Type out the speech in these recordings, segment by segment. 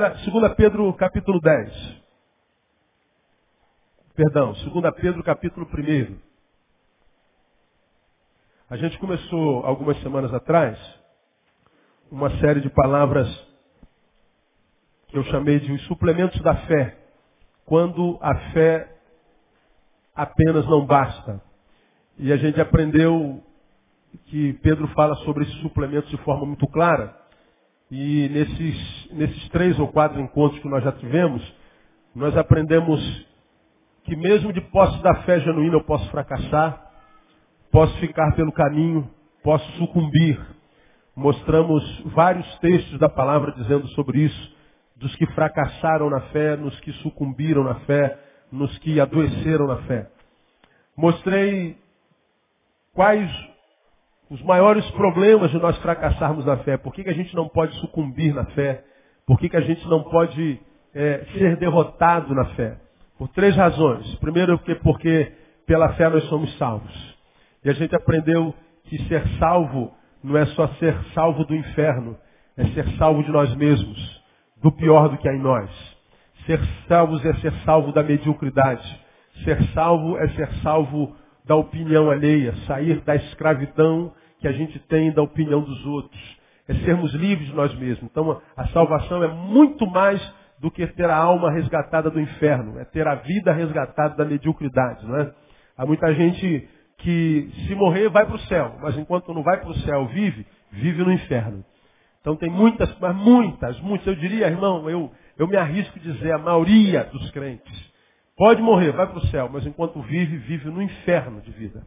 Primeira, 2 Pedro capítulo 10. Perdão, 2 Pedro capítulo 1. A gente começou algumas semanas atrás uma série de palavras que eu chamei de os suplementos da fé, quando a fé apenas não basta. E a gente aprendeu que Pedro fala sobre esses suplementos de forma muito clara. E nesses, nesses três ou quatro encontros que nós já tivemos, nós aprendemos que mesmo de posse da fé genuína eu posso fracassar, posso ficar pelo caminho, posso sucumbir. Mostramos vários textos da palavra dizendo sobre isso, dos que fracassaram na fé, nos que sucumbiram na fé, nos que adoeceram na fé. Mostrei quais os maiores problemas de nós fracassarmos na fé. Por que, que a gente não pode sucumbir na fé? Por que, que a gente não pode é, ser derrotado na fé? Por três razões. Primeiro, porque, porque pela fé nós somos salvos. E a gente aprendeu que ser salvo não é só ser salvo do inferno, é ser salvo de nós mesmos, do pior do que há em nós. Ser salvos é ser salvo da mediocridade. Ser salvo é ser salvo da opinião alheia, sair da escravidão que a gente tem da opinião dos outros. É sermos livres nós mesmos. Então a salvação é muito mais do que ter a alma resgatada do inferno, é ter a vida resgatada da mediocridade, não é? Há muita gente que se morrer vai para o céu, mas enquanto não vai para o céu vive, vive no inferno. Então tem muitas, mas muitas, muitas, eu diria, irmão, eu, eu me arrisco a dizer, a maioria dos crentes, pode morrer, vai para o céu, mas enquanto vive, vive no inferno de vida.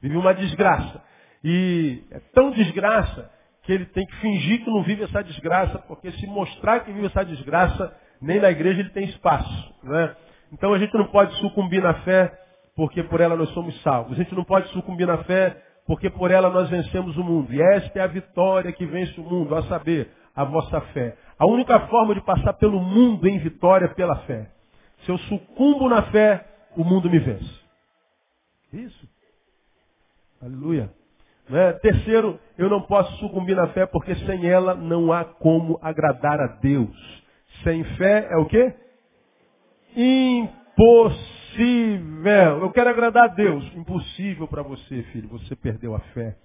Vive uma desgraça. E é tão desgraça que ele tem que fingir que não vive essa desgraça, porque se mostrar que vive essa desgraça, nem na igreja ele tem espaço. Né? Então a gente não pode sucumbir na fé, porque por ela nós somos salvos. A gente não pode sucumbir na fé, porque por ela nós vencemos o mundo. E esta é a vitória que vence o mundo, a saber, a vossa fé. A única forma de passar pelo mundo em vitória é pela fé. Se eu sucumbo na fé, o mundo me vence. Isso. Aleluia. Né? Terceiro, eu não posso sucumbir na fé porque sem ela não há como agradar a Deus. Sem fé é o quê? Impossível. Eu quero agradar a Deus. Impossível para você, filho. Você perdeu a fé.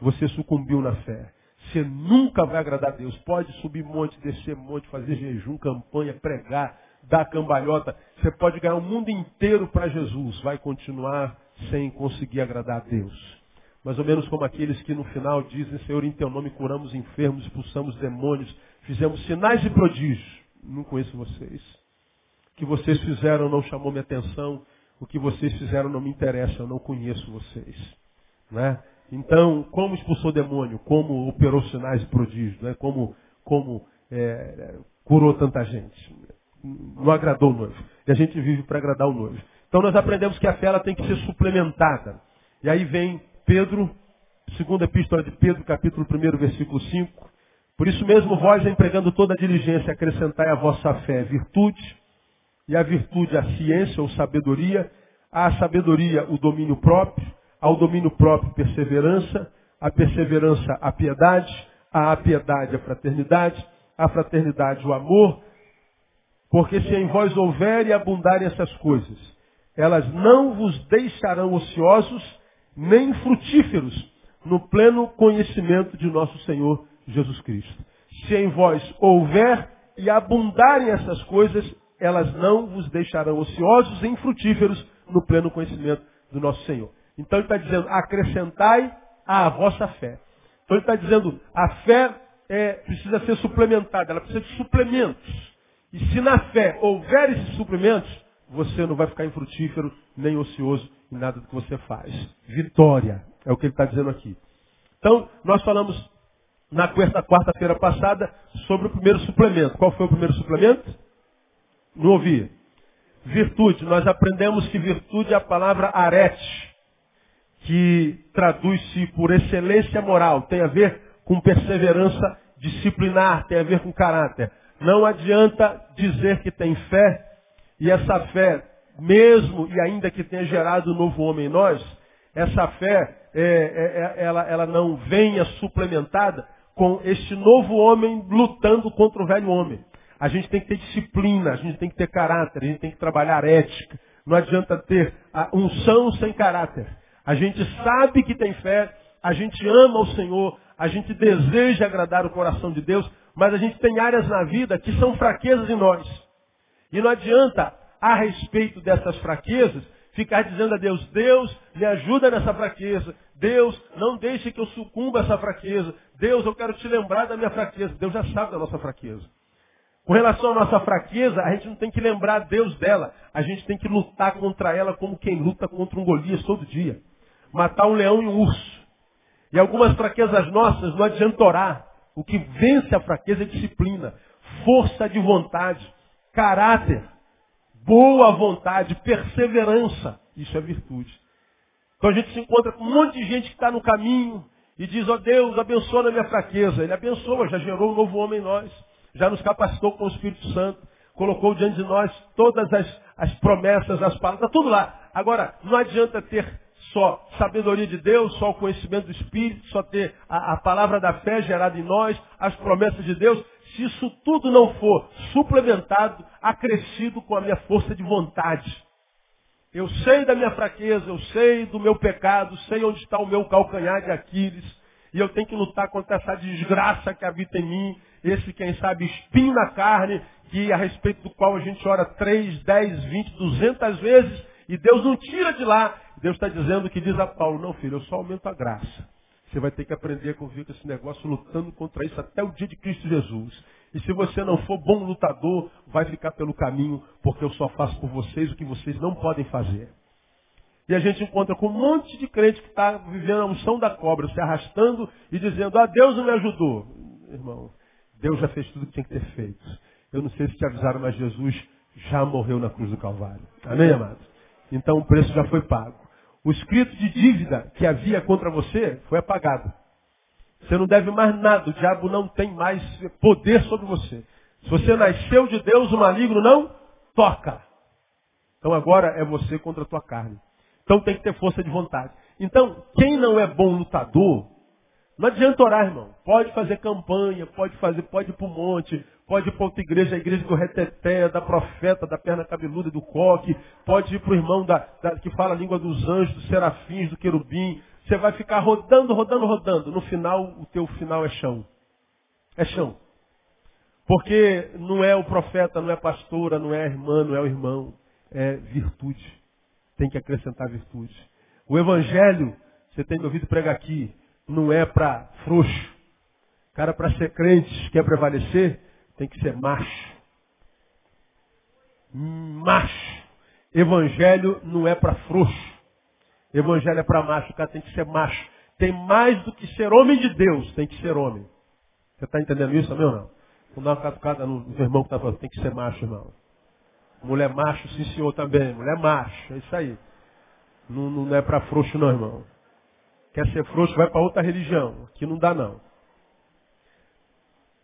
Você sucumbiu na fé. Você nunca vai agradar a Deus. Pode subir monte, descer monte, fazer jejum, campanha, pregar, dar cambalhota. Você pode ganhar o mundo inteiro para Jesus. Vai continuar sem conseguir agradar a Deus. Mais ou menos como aqueles que no final dizem, Senhor, em teu nome curamos enfermos, expulsamos demônios, fizemos sinais e prodígios. Não conheço vocês. O que vocês fizeram não chamou minha atenção. O que vocês fizeram não me interessa, eu não conheço vocês. Né? Então, como expulsou demônio? Como operou sinais e prodígios? Né? Como, como é, curou tanta gente? Não agradou o noivo. E a gente vive para agradar o noivo. Então nós aprendemos que a fé ela tem que ser suplementada. E aí vem Pedro, segunda epístola de Pedro, capítulo 1, versículo 5. Por isso mesmo, vós, empregando toda a diligência, acrescentai a vossa fé virtude, e a virtude a ciência ou sabedoria, a sabedoria o domínio próprio, ao domínio próprio perseverança, a perseverança a piedade, a piedade a fraternidade, a fraternidade o amor, porque se em vós houverem e abundarem essas coisas, elas não vos deixarão ociosos, nem frutíferos no pleno conhecimento de nosso Senhor Jesus Cristo. Se em vós houver e abundarem essas coisas, elas não vos deixarão ociosos e infrutíferos no pleno conhecimento do nosso Senhor. Então ele está dizendo, acrescentai à vossa fé. Então ele está dizendo, a fé é, precisa ser suplementada, ela precisa de suplementos. E se na fé houver esses suplementos, você não vai ficar infrutífero nem ocioso em nada do que você faz. Vitória, é o que ele está dizendo aqui. Então, nós falamos na quarta-feira passada sobre o primeiro suplemento. Qual foi o primeiro suplemento? Não ouvi. Virtude. Nós aprendemos que virtude é a palavra arete, que traduz-se por excelência moral, tem a ver com perseverança disciplinar, tem a ver com caráter. Não adianta dizer que tem fé e essa fé mesmo e ainda que tenha gerado um novo homem em nós, essa fé, é, é, é, ela, ela não venha suplementada com este novo homem lutando contra o velho homem. A gente tem que ter disciplina, a gente tem que ter caráter, a gente tem que trabalhar ética. Não adianta ter unção sem caráter. A gente sabe que tem fé, a gente ama o Senhor, a gente deseja agradar o coração de Deus, mas a gente tem áreas na vida que são fraquezas em nós. E não adianta, a respeito dessas fraquezas, ficar dizendo a Deus, Deus, me ajuda nessa fraqueza. Deus, não deixe que eu sucumba a essa fraqueza. Deus, eu quero te lembrar da minha fraqueza. Deus já sabe da nossa fraqueza. Com relação à nossa fraqueza, a gente não tem que lembrar Deus dela. A gente tem que lutar contra ela como quem luta contra um Golias todo dia. Matar um leão e um urso. E algumas fraquezas nossas não adianta orar. O que vence a fraqueza é disciplina, força de vontade, caráter, boa vontade, perseverança. Isso é virtude. Então a gente se encontra com um monte de gente que está no caminho e diz, ó oh Deus, abençoa a minha fraqueza. Ele abençoa, já gerou um novo homem em nós, já nos capacitou com o Espírito Santo, colocou diante de nós todas as, as promessas, as palavras, está tudo lá. Agora, não adianta ter só sabedoria de Deus, só o conhecimento do Espírito, só ter a, a palavra da fé gerada em nós, as promessas de Deus, se isso tudo não for suplementado, acrescido com a minha força de vontade. Eu sei da minha fraqueza, eu sei do meu pecado, sei onde está o meu calcanhar de Aquiles, e eu tenho que lutar contra essa desgraça que habita em mim, esse, quem sabe, espinho na carne, que a respeito do qual a gente ora 3, 10, 20, 200 vezes, e Deus não tira de lá. Deus está dizendo que diz a Paulo, não filho, eu só aumento a graça. Você vai ter que aprender a conviver com esse negócio lutando contra isso até o dia de Cristo Jesus. E se você não for bom lutador, vai ficar pelo caminho, porque eu só faço por vocês o que vocês não podem fazer. E a gente encontra com um monte de crente que está vivendo a unção da cobra, se arrastando e dizendo, ah, Deus não me ajudou. Irmão, Deus já fez tudo o que tinha que ter feito. Eu não sei se te avisaram, mas Jesus já morreu na cruz do Calvário. Amém, amados? Então o preço já foi pago. O escrito de dívida que havia contra você foi apagado. Você não deve mais nada, o diabo não tem mais poder sobre você. Se você nasceu de Deus, o maligno não toca. Então agora é você contra a tua carne. Então tem que ter força de vontade. Então, quem não é bom lutador, não adianta orar, irmão. Pode fazer campanha, pode fazer, pode ir para o monte, pode ir para outra igreja, a igreja do reteté, da profeta, da perna cabeluda, do coque, pode ir para o irmão da, da, que fala a língua dos anjos, dos serafins, do querubim, você vai ficar rodando, rodando, rodando. No final, o teu final é chão. É chão. Porque não é o profeta, não é a pastora, não é a irmã, não é o irmão. É virtude. Tem que acrescentar virtude. O evangelho, você tem me ouvido pregar aqui, não é para frouxo. Cara, para ser crente, quer prevalecer, tem que ser macho. Macho. Evangelho não é para frouxo. Evangelho é para macho, o cara tem que ser macho. Tem mais do que ser homem de Deus, tem que ser homem. Você está entendendo isso também ou não? Vamos dar uma catucada no, no irmão que está falando, tem que ser macho, irmão. Mulher macho, sim senhor também. Mulher macho, é isso aí. Não, não é para frouxo não, irmão. Quer ser frouxo, vai para outra religião. Aqui não dá não.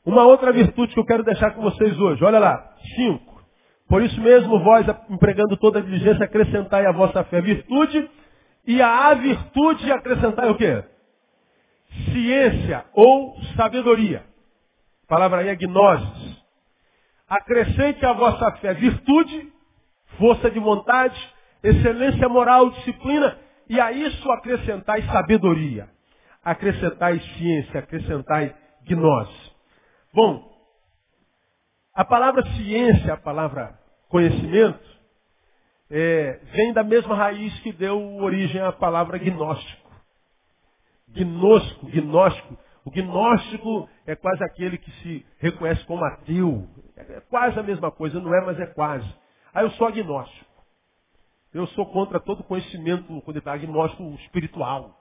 Uma outra virtude que eu quero deixar com vocês hoje. Olha lá. Cinco. Por isso mesmo, vós, empregando toda a diligência, acrescentai a vossa fé virtude e a virtude acrescentar o quê? Ciência ou sabedoria. A palavra aí é gnosis. Acrescente a vossa fé virtude, força de vontade, excelência moral, disciplina, e a isso acrescentai sabedoria. Acrescentai ciência, acrescentai gnose. Bom, a palavra ciência, a palavra conhecimento, é, vem da mesma raiz que deu origem à palavra gnóstico. Gnosco, gnóstico. O gnóstico é quase aquele que se reconhece como ateu. É quase a mesma coisa, não é, mas é quase. Aí eu sou agnóstico. Eu sou contra todo conhecimento, quando está agnóstico espiritual.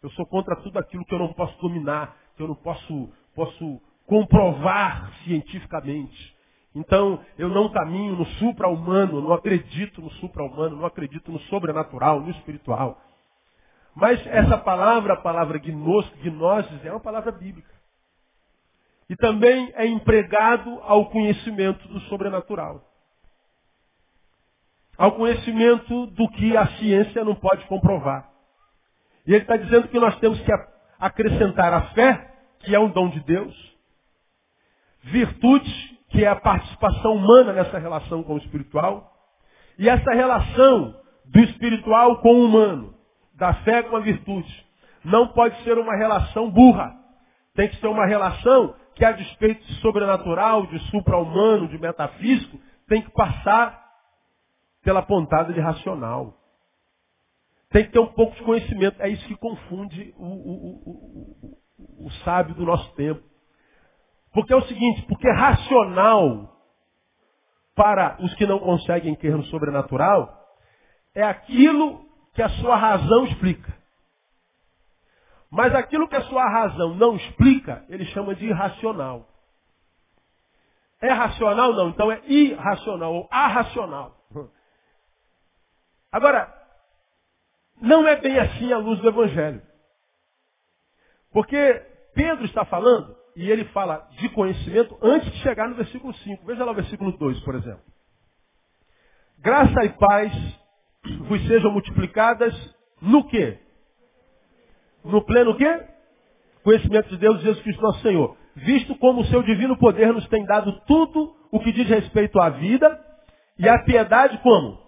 Eu sou contra tudo aquilo que eu não posso dominar, que eu não posso, posso comprovar cientificamente. Então, eu não caminho no supra-humano, não acredito no supra-humano, não acredito no sobrenatural, no espiritual. Mas essa palavra, a palavra gnosco, gnosis, é uma palavra bíblica. E também é empregado ao conhecimento do sobrenatural. Ao conhecimento do que a ciência não pode comprovar. E ele está dizendo que nós temos que acrescentar a fé, que é um dom de Deus, virtude, que é a participação humana nessa relação com o espiritual, e essa relação do espiritual com o humano, da fé com a virtude, não pode ser uma relação burra. Tem que ser uma relação que, a despeito de sobrenatural, de supra-humano, de metafísico, tem que passar pela pontada de racional. Tem que ter um pouco de conhecimento. É isso que confunde o, o, o, o sábio do nosso tempo. Porque é o seguinte, porque racional para os que não conseguem crer no sobrenatural é aquilo que a sua razão explica. Mas aquilo que a sua razão não explica, ele chama de irracional. É racional? Não. Então é irracional ou arracional. Agora, não é bem assim a luz do Evangelho. Porque Pedro está falando, e ele fala de conhecimento antes de chegar no versículo 5. Veja lá o versículo 2, por exemplo. Graça e paz vos sejam multiplicadas no quê? No pleno quê? Conhecimento de Deus, Jesus Cristo nosso Senhor. Visto como o seu divino poder nos tem dado tudo o que diz respeito à vida e à piedade como?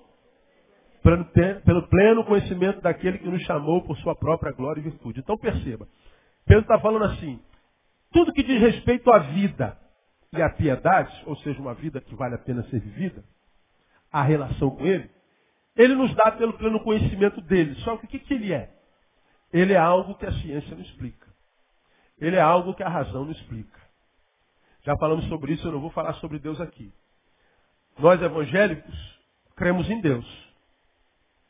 Pelo pleno conhecimento daquele que nos chamou por sua própria glória e virtude. Então perceba. Pedro está falando assim, tudo que diz respeito à vida e à piedade, ou seja, uma vida que vale a pena ser vivida, a relação com ele, ele nos dá pelo pleno conhecimento dele. Só que o que, que ele é? Ele é algo que a ciência não explica. Ele é algo que a razão não explica. Já falamos sobre isso, eu não vou falar sobre Deus aqui. Nós evangélicos cremos em Deus.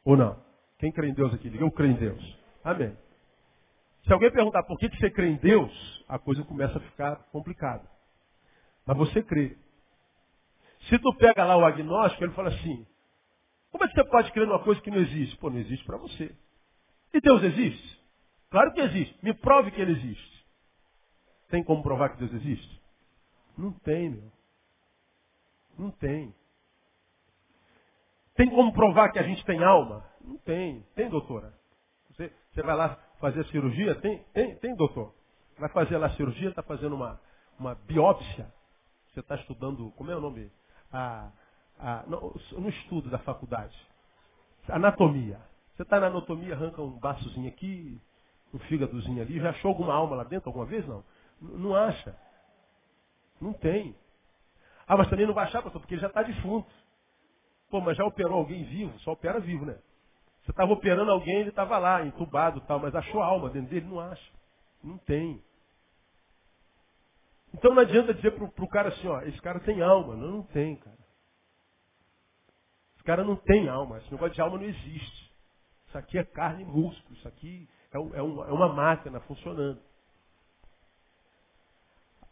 Ou não? Quem crê em Deus aqui? Diga, eu creio em Deus. Amém. Se alguém perguntar por que você crê em Deus, a coisa começa a ficar complicada. Mas você crê. Se tu pega lá o agnóstico, ele fala assim, como é que você pode crer numa coisa que não existe? Pô, não existe para você. E Deus existe? Claro que existe. Me prove que ele existe. Tem como provar que Deus existe? Não tem, meu. Não tem. Tem como provar que a gente tem alma? Não tem. Tem, doutora? Você, você vai lá fazer cirurgia? Tem, tem, tem, doutor. Vai fazer lá cirurgia, está fazendo uma, uma biópsia. Você está estudando, como é o nome? A, a, no, no, estudo da faculdade. Anatomia. Você está na anatomia, arranca um baçozinho aqui, um fígadozinho ali. Já achou alguma alma lá dentro alguma vez? Não. Não acha. Não tem. Ah, mas também não vai achar, pastor, porque ele já está defunto. Pô, mas já operou alguém vivo? Só opera vivo, né? Você estava operando alguém, ele estava lá, entubado tal, mas achou a alma dentro dele? Não acha. Não tem. Então não adianta dizer para o cara assim, ó, esse cara tem alma. Não, não tem, cara. Esse cara não tem alma. Esse negócio de alma não existe. Isso aqui é carne e músculo. Isso aqui é, é, um, é uma máquina funcionando.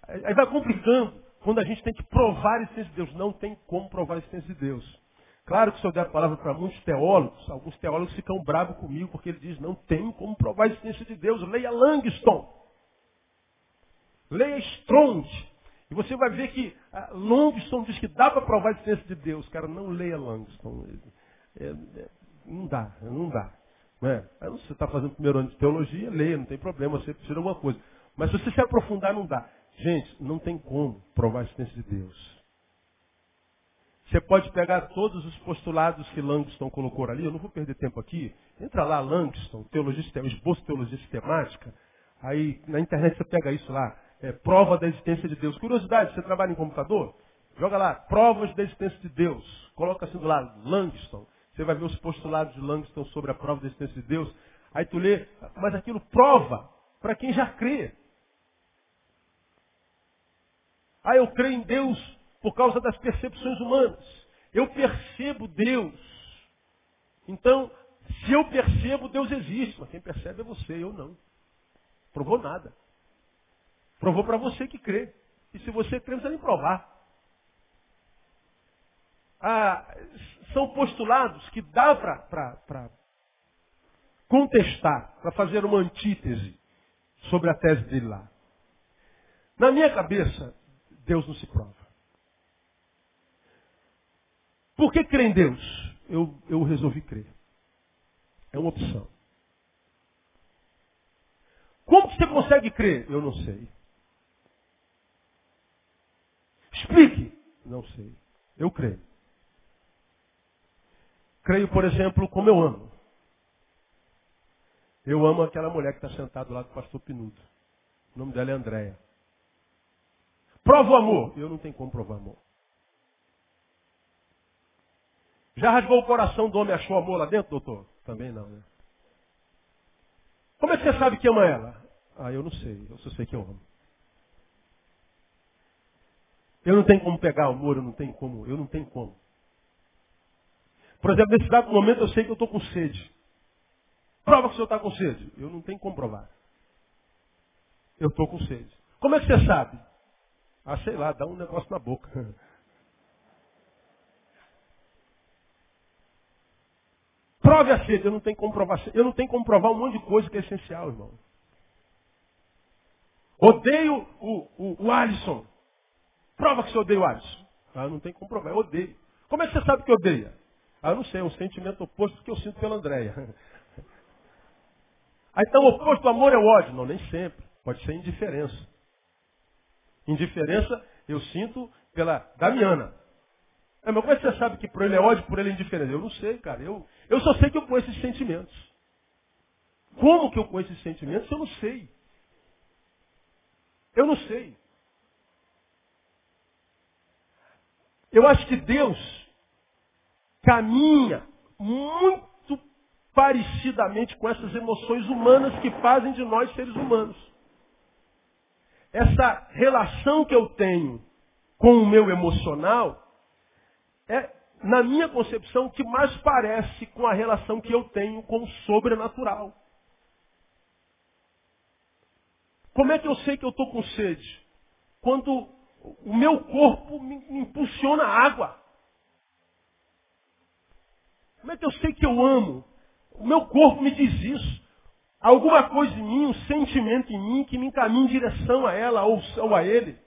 Aí vai complicando quando a gente tem que provar a existência de Deus. Não tem como provar a existência de Deus. Claro que se eu der a palavra para muitos teólogos, alguns teólogos ficam bravos comigo porque ele diz, não tem como provar a existência de Deus. Leia Langston. Leia Strong. E você vai ver que uh, Langston diz que dá para provar a existência de Deus. Cara, não leia Langston. É, é, não dá, não dá. Não é? Você está fazendo primeiro ano de teologia, leia, não tem problema, você precisa de alguma coisa. Mas se você se aprofundar, não dá. Gente, não tem como provar a existência de Deus. Você pode pegar todos os postulados que Langston colocou ali, eu não vou perder tempo aqui. Entra lá, Langston, teologia, esboço teologia sistemática. Aí na internet você pega isso lá, é, prova da existência de Deus. Curiosidade, você trabalha em computador? Joga lá, provas da existência de Deus. Coloca assim do lado, Langston. Você vai ver os postulados de Langston sobre a prova da existência de Deus. Aí tu lê, mas aquilo prova para quem já crê. Ah, eu creio em Deus por causa das percepções humanas. Eu percebo Deus. Então, se eu percebo, Deus existe. Mas quem percebe é você, eu não. Provou nada. Provou para você que crê. E se você crê, precisa nem provar. Ah, são postulados que dá para contestar, para fazer uma antítese sobre a tese dele lá. Na minha cabeça, Deus não se prova. Por que crer em Deus? Eu, eu resolvi crer. É uma opção. Como que você consegue crer? Eu não sei. Explique. Não sei. Eu creio. Creio, por exemplo, como eu amo. Eu amo aquela mulher que está sentada lá do pastor Pinudo. O nome dela é Andréia. Prova o amor. Eu não tenho como provar amor. Já rasgou o coração do homem achou amor lá dentro, doutor? Também não, né? Como é que você sabe que ama ela? Ah, eu não sei. Eu só sei que eu amo. Eu não tenho como pegar amor, eu não tenho como. Eu não tenho como. Por exemplo, nesse dado momento eu sei que eu estou com sede. Prova que o senhor está com sede. Eu não tenho como provar. Eu estou com sede. Como é que você sabe? Ah, sei lá, dá um negócio na boca. Prove a sede, eu não tenho como provar. Eu não tenho como provar um monte de coisa que é essencial, irmão. Odeio o, o, o Alisson. Prova que você odeia o Alisson. Ah, não tem como eu odeio. Como é que você sabe que odeia? Ah, eu não sei, é um sentimento oposto que eu sinto pela Andréia. Ah, então oposto do amor é o ódio. Não, nem sempre. Pode ser indiferença. Indiferença eu sinto pela Damiana. É, mas como é que você sabe que por ele é ódio, por ele é indiferença? Eu não sei, cara. Eu, eu só sei que eu conheço esses sentimentos. Como que eu conheço esses sentimentos? Eu não sei. Eu não sei. Eu acho que Deus caminha muito parecidamente com essas emoções humanas que fazem de nós seres humanos. Essa relação que eu tenho com o meu emocional é, na minha concepção, que mais parece com a relação que eu tenho com o sobrenatural. Como é que eu sei que eu estou com sede? Quando o meu corpo me, impulsiona água. Como é que eu sei que eu amo? O meu corpo me diz isso. Alguma coisa em mim, um sentimento em mim que me encaminha em direção a ela ou a ele.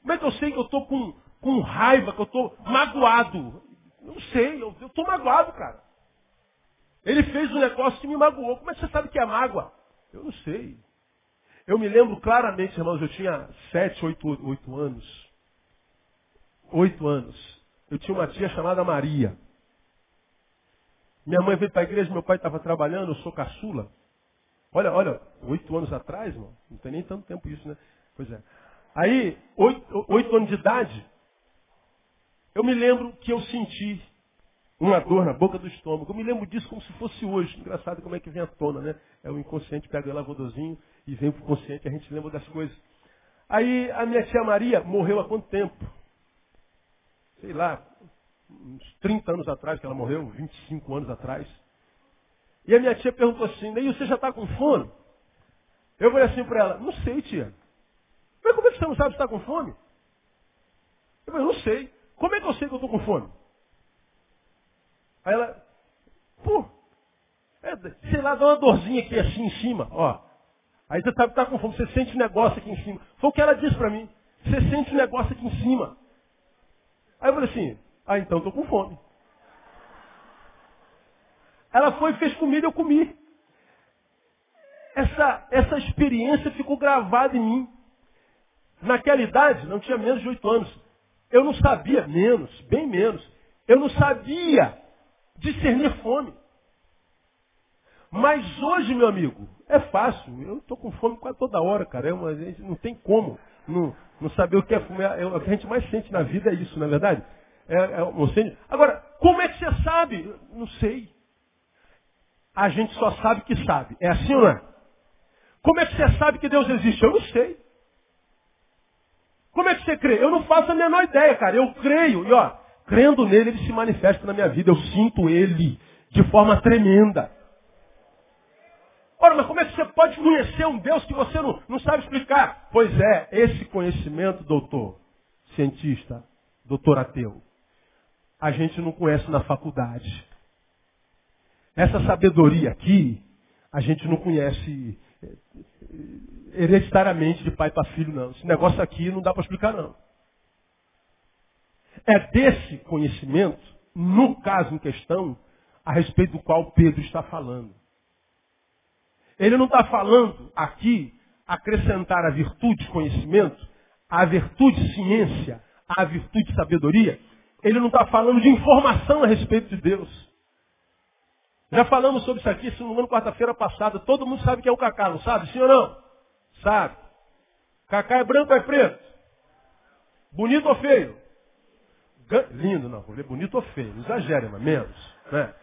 Como é que eu sei que eu estou com, com raiva, que eu estou magoado? Não sei, eu estou magoado, cara. Ele fez um negócio que me magoou. Como é que você sabe que é mágoa? Eu não sei. Eu me lembro claramente, irmãos, eu tinha sete, oito, oito anos. Oito anos. Eu tinha uma tia chamada Maria. Minha mãe veio para a igreja, meu pai estava trabalhando, eu sou caçula. Olha, olha, oito anos atrás, irmão, não tem nem tanto tempo isso, né? Pois é. Aí, oito, oito anos de idade, eu me lembro que eu senti uma dor na boca do estômago. Eu me lembro disso como se fosse hoje. Engraçado como é que vem à tona, né? É o inconsciente, pega o lavodozinho e vem para o consciente, a gente lembra das coisas. Aí a minha tia Maria morreu há quanto tempo? Sei lá, uns 30 anos atrás que ela morreu, 25 anos atrás. E a minha tia perguntou assim, e você já está com fome? Eu falei assim para ela, não sei, tia. Mas como é que você não sabe se está com fome? Eu falei, não sei. Como é que eu sei que eu estou com fome? Aí ela, pô, é, sei lá, dá uma dorzinha aqui assim em cima, ó. Aí você sabe que tá com fome, você sente negócio aqui em cima. Foi o que ela disse para mim. Você sente negócio aqui em cima. Aí eu falei assim, ah, então estou com fome. Ela foi fez comida, eu comi. Essa, essa experiência ficou gravada em mim. Naquela idade, não tinha menos de oito anos. Eu não sabia, menos, bem menos. Eu não sabia discernir fome. Mas hoje, meu amigo, é fácil. Eu estou com fome quase toda hora, cara. É uma, não tem como não, não saber o que é fome. É, o que a gente mais sente na vida é isso, não é verdade? É, é, é Agora, como é que você sabe? Não sei. A gente só sabe que sabe. É assim ou não é? Como é que você sabe que Deus existe? Eu não sei. Como é que você crê? Eu não faço a menor ideia, cara. Eu creio. E ó, crendo nele, ele se manifesta na minha vida. Eu sinto ele de forma tremenda. Ora, mas como é que você pode conhecer um Deus que você não, não sabe explicar? Pois é, esse conhecimento, doutor, cientista, doutor ateu, a gente não conhece na faculdade. Essa sabedoria aqui, a gente não conhece eh, hereditariamente de pai para filho, não. Esse negócio aqui não dá para explicar, não. É desse conhecimento, no caso em questão, a respeito do qual Pedro está falando. Ele não está falando aqui acrescentar a virtude conhecimento, a virtude ciência, a virtude de sabedoria, ele não está falando de informação a respeito de Deus. Já falamos sobre isso aqui, se não me engano, quarta-feira passada. Todo mundo sabe que é o cacá, não sabe? Sim ou não? Sabe. Cacá é branco ou é preto? Bonito ou feio? Lindo, não. Vou ler bonito ou feio. Não exagere, mas menos. Né?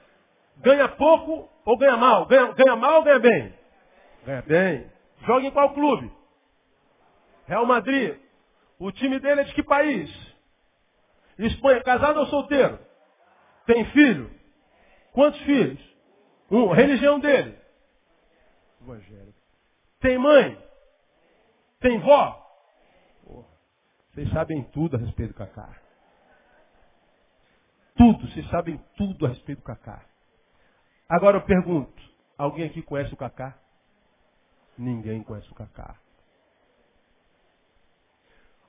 Ganha pouco ou ganha mal? Ganha, ganha mal ou ganha bem? Ganha bem. Joga em qual clube? Real Madrid. O time dele é de que país? Espanha. Casado ou solteiro? Tem filho? Quantos filhos? Um. Religião dele? Evangélico. Tem mãe? Tem vó? Vocês sabem tudo a respeito do Cacá. Tudo, vocês sabem tudo a respeito do Cacá. Agora eu pergunto, alguém aqui conhece o Cacá? Ninguém conhece o Cacá.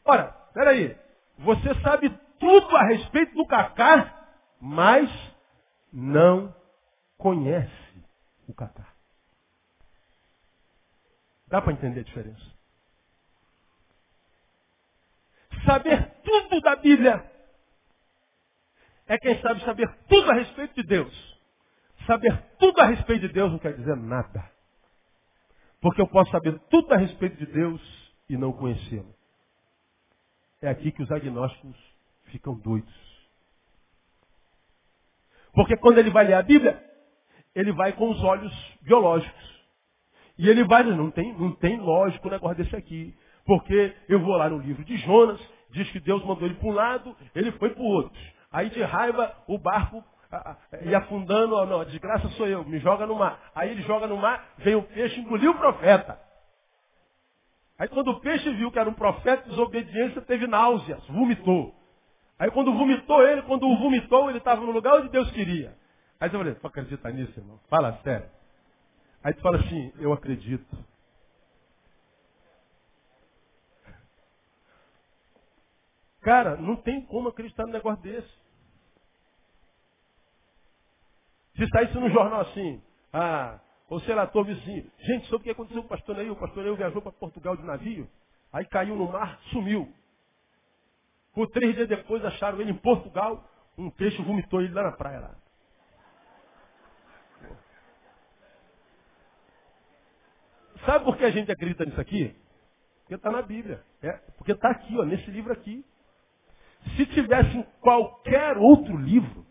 Ora, peraí. Você sabe tudo a respeito do Cacá, mas não conhece o Cacá. Dá para entender a diferença? Saber tudo da Bíblia é quem sabe saber tudo a respeito de Deus. Saber tudo a respeito de Deus não quer dizer nada. Porque eu posso saber tudo a respeito de Deus e não conhecê-lo. É aqui que os agnósticos ficam doidos. Porque quando ele vai ler a Bíblia, ele vai com os olhos biológicos. E ele vai, não tem, não tem lógico o negócio desse aqui. Porque eu vou lá no livro de Jonas, diz que Deus mandou ele para um lado, ele foi para o outro. Aí de raiva o barco ia afundando, oh, não, desgraça sou eu, me joga no mar. Aí ele joga no mar, vem o peixe, engoliu o profeta. Aí quando o peixe viu que era um profeta, desobediência, teve náuseas, vomitou. Aí quando vomitou ele, quando o vomitou, ele estava no lugar onde Deus queria. Aí você fala, tu acredita nisso, irmão? Fala sério. Aí tu fala assim, eu acredito. Cara, não tem como acreditar num negócio desse. Se saísse no jornal assim, ah, ou sei lá, tô vizinho, gente, soube o que aconteceu com o pastor Neil? O pastor Neil viajou para Portugal de navio, aí caiu no mar, sumiu. Por três dias depois acharam ele em Portugal, um peixe vomitou ele lá na praia lá. Sabe por que a gente acredita nisso aqui? Porque está na Bíblia. É, porque está aqui, ó, nesse livro aqui. Se tivesse em qualquer outro livro,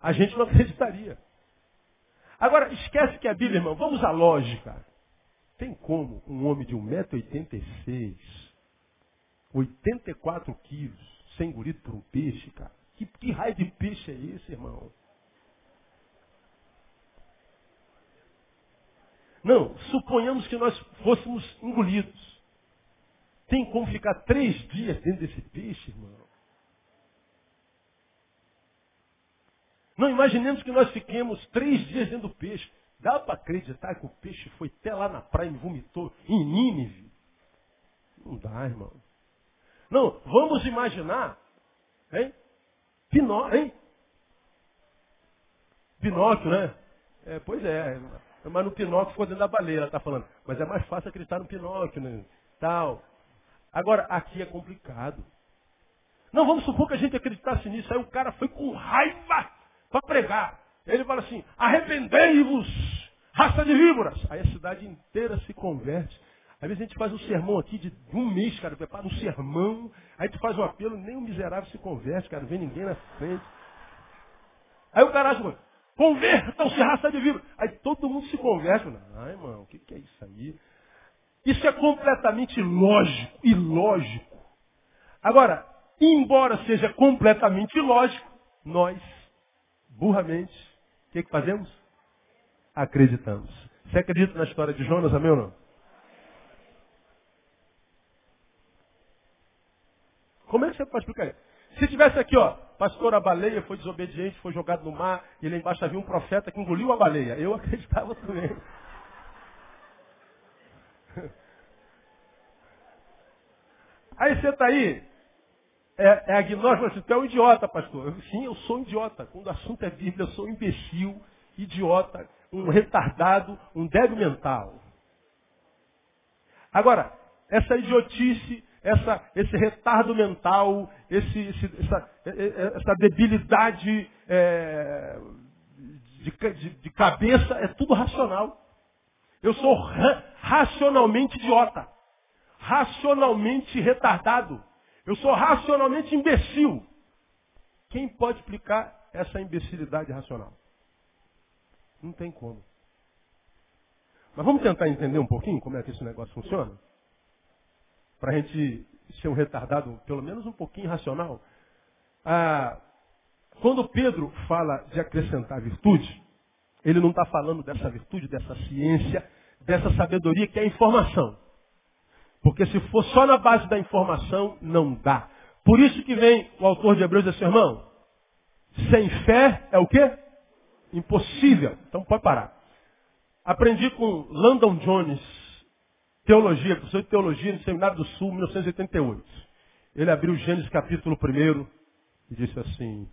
a gente não acreditaria. Agora, esquece que a Bíblia, irmão, vamos à lógica. Tem como um homem de 1,86m, 84 quilos, ser engolido por um peixe, cara? Que, que raio de peixe é esse, irmão? Não, suponhamos que nós fôssemos engolidos. Tem como ficar três dias dentro desse peixe, irmão? Não imaginemos que nós fiquemos três dias dentro do peixe. Dá para acreditar que o peixe foi até lá na praia e vomitou em Nínive? Não dá, irmão. Não, vamos imaginar, hein? Pinó, hein? Pinóquio, né? É, pois é. Mas no Pinóquio ficou dentro da baleia, ela está falando. Mas é mais fácil acreditar no Pinóquio, né? Tal. Agora, aqui é complicado. Não, vamos supor que a gente acreditasse nisso. Aí o cara foi com raiva para pregar. Ele fala assim, arrependei-vos, raça de víboras. Aí a cidade inteira se converte. Às vezes a gente faz um sermão aqui de um mês, cara, prepara um sermão, aí tu faz um apelo, nem o miserável se converte, cara, não vem ninguém na frente. Aí o cara acha, convertam-se, raça de víboras. Aí todo mundo se converte. Ai, irmão, o que, que é isso aí? Isso é completamente lógico, ilógico. Agora, embora seja completamente ilógico, nós burramente, o que, que fazemos? Acreditamos. Você acredita na história de Jonas, amém ou não? Como é que você pode explicar isso? Se tivesse aqui, ó, pastor, a baleia foi desobediente, foi jogado no mar, e lá embaixo havia um profeta que engoliu a baleia. Eu acreditava também. Aí você está aí, é, é agnóstico, tu é um idiota, pastor. Sim, eu sou um idiota. Quando o assunto é Bíblia, eu sou um imbecil, idiota, um retardado, um débil mental. Agora, essa idiotice essa, esse retardo mental, esse, esse, essa, essa, debilidade é, de, de, de, cabeça, é tudo racional. Eu sou racionalmente idiota, racionalmente retardado. Eu sou racionalmente imbecil. Quem pode explicar essa imbecilidade racional? Não tem como. Mas vamos tentar entender um pouquinho como é que esse negócio funciona? Para a gente ser um retardado, pelo menos um pouquinho racional. Ah, quando Pedro fala de acrescentar virtude, ele não está falando dessa virtude, dessa ciência, dessa sabedoria que é informação. Porque se for só na base da informação, não dá. Por isso que vem o autor de Hebreus e assim, irmão, sem fé é o quê? Impossível. Então pode parar. Aprendi com Landon Jones, teologia, professor de teologia no Seminário do Sul, 1988. Ele abriu Gênesis capítulo 1 e disse assim,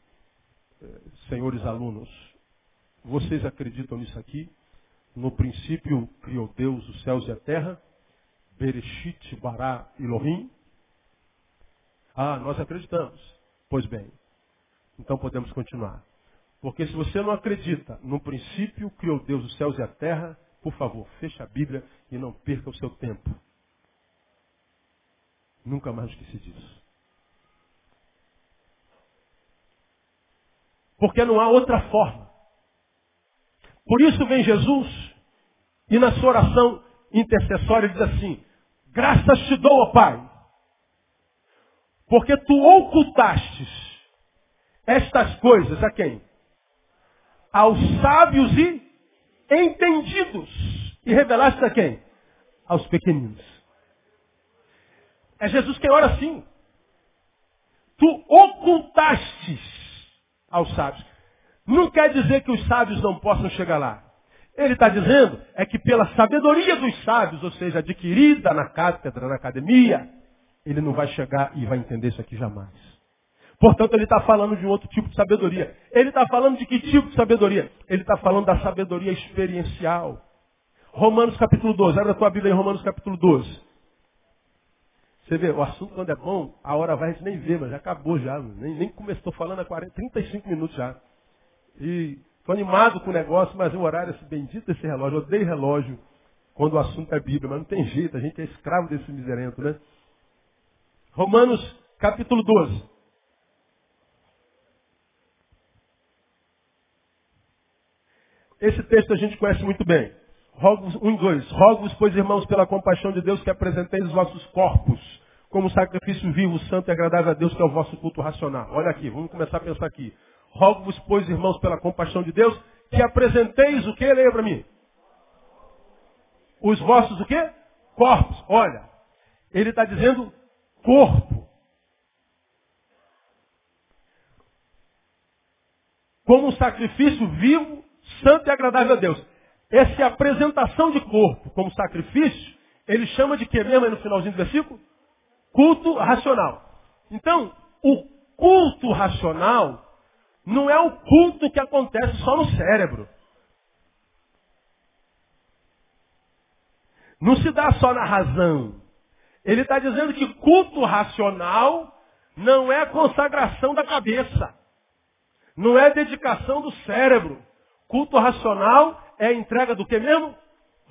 eh, senhores alunos, vocês acreditam nisso aqui? No princípio criou Deus os céus e a terra, Bereshit, Bará e Elohim. Ah, nós acreditamos. Pois bem, então podemos continuar. Porque se você não acredita no princípio criou Deus os céus e a terra, por favor, feche a Bíblia e não perca o seu tempo. Nunca mais esqueci disso. Porque não há outra forma. Por isso vem Jesus e na sua oração intercessória diz assim: Graças te dou, ó Pai, porque tu ocultastes estas coisas a quem? Aos sábios e entendidos. E revelaste a quem? Aos pequeninos. É Jesus quem ora assim. Tu ocultastes aos sábios. Não quer dizer que os sábios não possam chegar lá. Ele está dizendo é que pela sabedoria dos sábios, ou seja, adquirida na cátedra, na academia, ele não vai chegar e vai entender isso aqui jamais. Portanto, ele está falando de um outro tipo de sabedoria. Ele está falando de que tipo de sabedoria? Ele está falando da sabedoria experiencial. Romanos capítulo 12. Abre a tua Bíblia em Romanos capítulo 12. Você vê, o assunto quando é bom, a hora vai, a gente nem vê, mas já acabou já. Nem, nem começou falando há 40, 35 minutos já. E estou animado com o negócio, mas o horário, esse bendito esse relógio, eu odeio relógio quando o assunto é Bíblia, mas não tem jeito, a gente é escravo desse miserento, né? Romanos capítulo 12. Esse texto a gente conhece muito bem. Rogo, um e dois. Rogo-vos, pois, irmãos, pela compaixão de Deus, que apresenteis os vossos corpos como sacrifício vivo, santo e agradável a Deus, que é o vosso culto racional. Olha aqui, vamos começar a pensar aqui. Rogo-vos, pois, irmãos, pela compaixão de Deus, que apresenteis o que? Leia para mim. Os vossos o quê? Corpos. Olha, ele está dizendo corpo. Como um sacrifício vivo, santo e agradável a Deus. Essa apresentação de corpo como sacrifício, ele chama de que mesmo aí no finalzinho do versículo? Culto racional. Então, o culto racional não é o culto que acontece só no cérebro. Não se dá só na razão. Ele está dizendo que culto racional não é consagração da cabeça. Não é dedicação do cérebro. Culto racional é a entrega do que mesmo?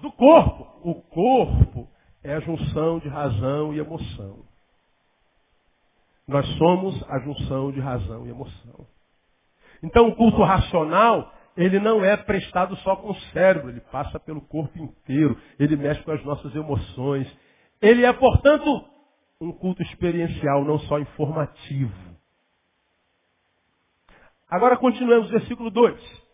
Do corpo. O corpo é a junção de razão e emoção. Nós somos a junção de razão e emoção. Então o culto racional, ele não é prestado só com o cérebro, ele passa pelo corpo inteiro, ele mexe com as nossas emoções. Ele é, portanto, um culto experiencial, não só informativo. Agora continuamos, versículo 2.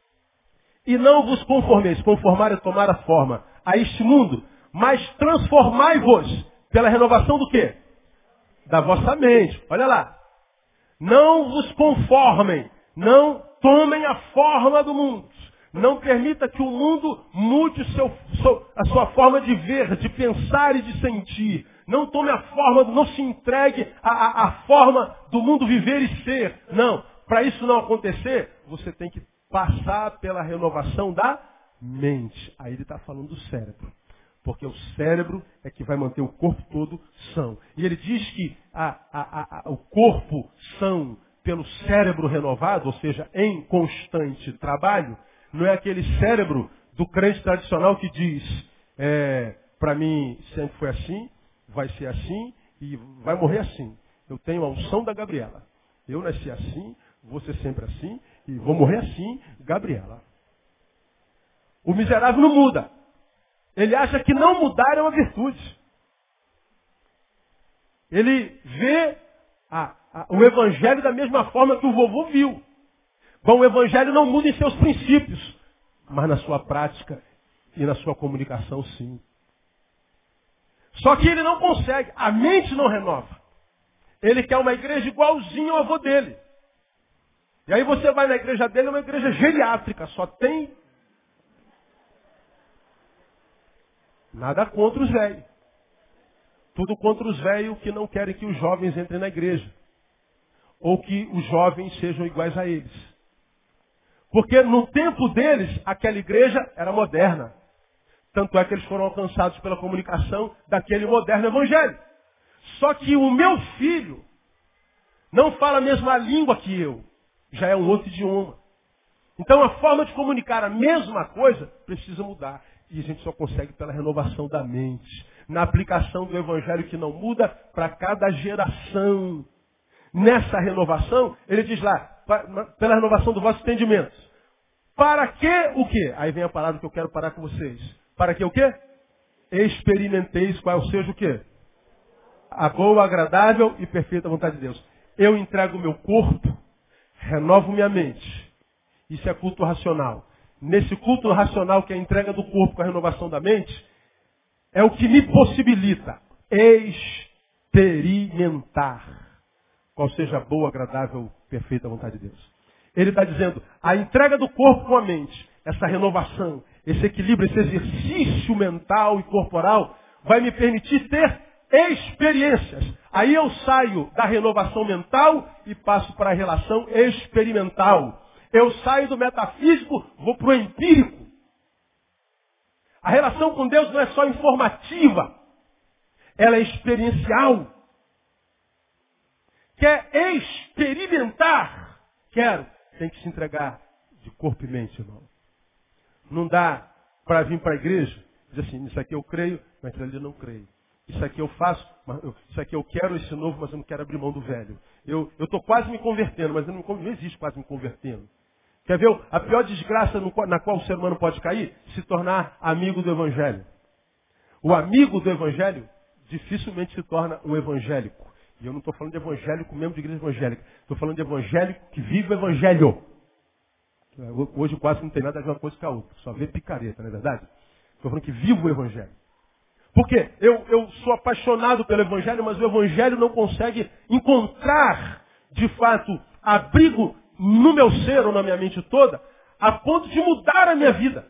E não vos conformeis, conformar é tomar a forma a este mundo, mas transformai-vos pela renovação do quê? Da vossa mente. Olha lá. Não vos conformem, não tomem a forma do mundo. Não permita que o mundo mude seu, a sua forma de ver, de pensar e de sentir. Não tome a forma, não se entregue à, forma do mundo viver e ser. Não. Para isso não acontecer, você tem que passar pela renovação da mente. Aí ele está falando do cérebro. Porque o cérebro é que vai manter o corpo todo são. E ele diz que a, a, a, o corpo são pelo cérebro renovado, ou seja, em constante trabalho, não é aquele cérebro do crente tradicional que diz, é, para mim sempre foi assim, vai ser assim e vai morrer assim. Eu tenho a unção da Gabriela. Eu nasci assim, vou ser sempre assim e vou morrer assim, Gabriela. O miserável não muda. Ele acha que não mudar é uma virtude. Ele vê a, o evangelho da mesma forma que o vovô viu. Bom, o evangelho não muda em seus princípios, mas na sua prática e na sua comunicação, sim. Só que ele não consegue, a mente não renova. Ele quer uma igreja igualzinha ao avô dele. E aí você vai na igreja dele, é uma igreja geriátrica, só tem nada contra os velhos. Tudo contra os velhos que não querem que os jovens entrem na igreja. Ou que os jovens sejam iguais a eles. Porque no tempo deles, aquela igreja era moderna. Tanto é que eles foram alcançados pela comunicação daquele moderno evangelho. Só que o meu filho não fala a mesma língua que eu. Já é um outro idioma. Então a forma de comunicar a mesma coisa precisa mudar. E a gente só consegue pela renovação da mente. Na aplicação do evangelho que não muda para cada geração. Nessa renovação, ele diz lá, pela renovação do vosso entendimento. Para que o quê? Aí vem a palavra que eu quero parar com vocês. Para que o quê? Experimenteis qual seja o quê? A boa, agradável e perfeita vontade de Deus. Eu entrego o meu corpo, renovo minha mente. Isso é culto racional. Nesse culto racional, que é a entrega do corpo com a renovação da mente, é o que me possibilita experimentar qual seja a boa, agradável, perfeita vontade de Deus. Ele está dizendo, a entrega do corpo com a mente, essa renovação, esse equilíbrio, esse exercício mental e corporal, vai me permitir ter experiências. Aí eu saio da renovação mental e passo para a relação experimental. Eu saio do metafísico, vou para o empírico. A relação com Deus não é só informativa, ela é experiencial. Quer experimentar? Quero. Tem que se entregar de corpo e mente, irmão. Não dá para vir para a igreja e dizer assim, isso aqui eu creio, mas ali eu não creio. Isso aqui eu faço, isso aqui eu quero esse novo, mas eu não quero abrir mão do velho. Eu estou quase me convertendo, mas eu não, não existe quase me convertendo. Quer ver a pior desgraça no, na qual o ser humano pode cair? Se tornar amigo do Evangelho. O amigo do Evangelho dificilmente se torna um evangélico. E eu não estou falando de evangélico mesmo de igreja evangélica. Estou falando de evangélico que vive o Evangelho. Hoje quase não tem nada a ver uma coisa com a outra. Só vê picareta, não é verdade? Estou falando que vivo o Evangelho. Porque eu, eu sou apaixonado pelo Evangelho, mas o Evangelho não consegue encontrar, de fato, abrigo no meu ser ou na minha mente toda, a ponto de mudar a minha vida.